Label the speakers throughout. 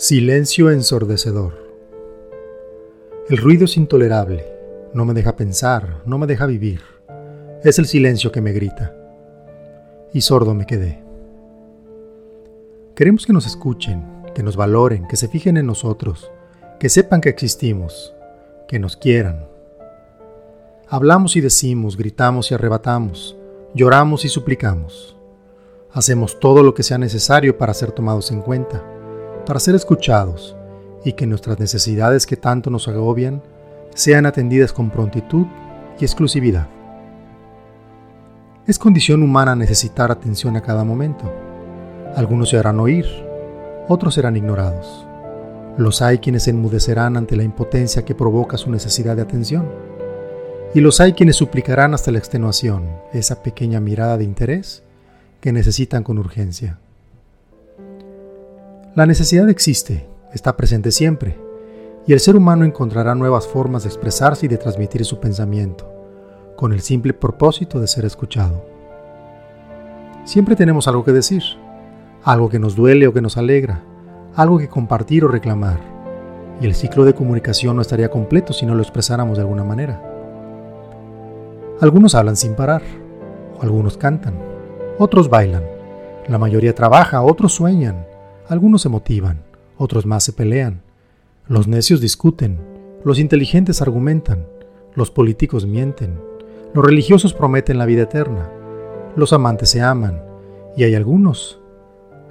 Speaker 1: Silencio ensordecedor. El ruido es intolerable, no me deja pensar, no me deja vivir. Es el silencio que me grita. Y sordo me quedé. Queremos que nos escuchen, que nos valoren, que se fijen en nosotros, que sepan que existimos, que nos quieran. Hablamos y decimos, gritamos y arrebatamos, lloramos y suplicamos. Hacemos todo lo que sea necesario para ser tomados en cuenta para ser escuchados y que nuestras necesidades que tanto nos agobian sean atendidas con prontitud y exclusividad. Es condición humana necesitar atención a cada momento. Algunos se harán oír, otros serán ignorados. Los hay quienes se enmudecerán ante la impotencia que provoca su necesidad de atención. Y los hay quienes suplicarán hasta la extenuación esa pequeña mirada de interés que necesitan con urgencia. La necesidad existe, está presente siempre, y el ser humano encontrará nuevas formas de expresarse y de transmitir su pensamiento, con el simple propósito de ser escuchado. Siempre tenemos algo que decir, algo que nos duele o que nos alegra, algo que compartir o reclamar, y el ciclo de comunicación no estaría completo si no lo expresáramos de alguna manera. Algunos hablan sin parar, o algunos cantan, otros bailan, la mayoría trabaja, otros sueñan, algunos se motivan, otros más se pelean. Los necios discuten, los inteligentes argumentan, los políticos mienten, los religiosos prometen la vida eterna, los amantes se aman y hay algunos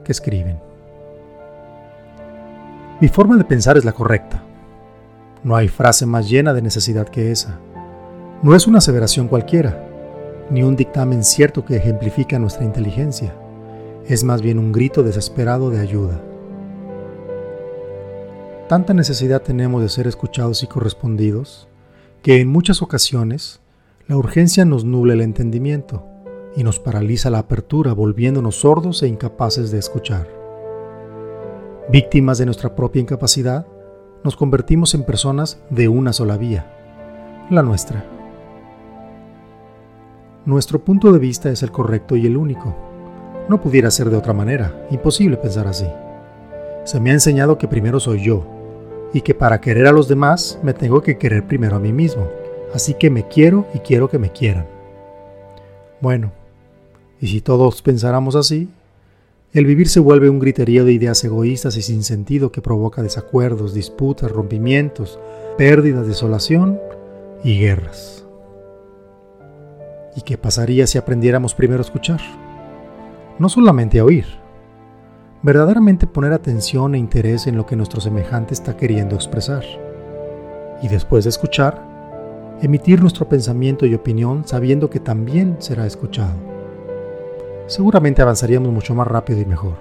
Speaker 1: que escriben. Mi forma de pensar es la correcta. No hay frase más llena de necesidad que esa. No es una aseveración cualquiera, ni un dictamen cierto que ejemplifica nuestra inteligencia es más bien un grito desesperado de ayuda. Tanta necesidad tenemos de ser escuchados y correspondidos que en muchas ocasiones la urgencia nos nubla el entendimiento y nos paraliza la apertura volviéndonos sordos e incapaces de escuchar. Víctimas de nuestra propia incapacidad, nos convertimos en personas de una sola vía, la nuestra. Nuestro punto de vista es el correcto y el único no pudiera ser de otra manera, imposible pensar así. Se me ha enseñado que primero soy yo, y que para querer a los demás me tengo que querer primero a mí mismo, así que me quiero y quiero que me quieran. Bueno, y si todos pensáramos así, el vivir se vuelve un griterío de ideas egoístas y sin sentido que provoca desacuerdos, disputas, rompimientos, pérdidas, desolación y guerras. ¿Y qué pasaría si aprendiéramos primero a escuchar? No solamente oír, verdaderamente poner atención e interés en lo que nuestro semejante está queriendo expresar. Y después de escuchar, emitir nuestro pensamiento y opinión sabiendo que también será escuchado. Seguramente avanzaríamos mucho más rápido y mejor.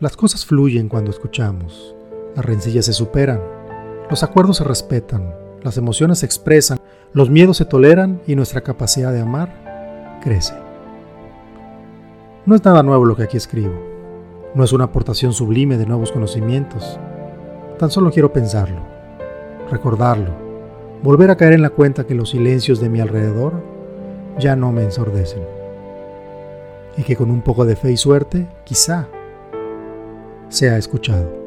Speaker 1: Las cosas fluyen cuando escuchamos, las rencillas se superan, los acuerdos se respetan, las emociones se expresan, los miedos se toleran y nuestra capacidad de amar crece. No es nada nuevo lo que aquí escribo. No es una aportación sublime de nuevos conocimientos. Tan solo quiero pensarlo, recordarlo, volver a caer en la cuenta que los silencios de mi alrededor ya no me ensordecen. Y que con un poco de fe y suerte, quizá, sea escuchado.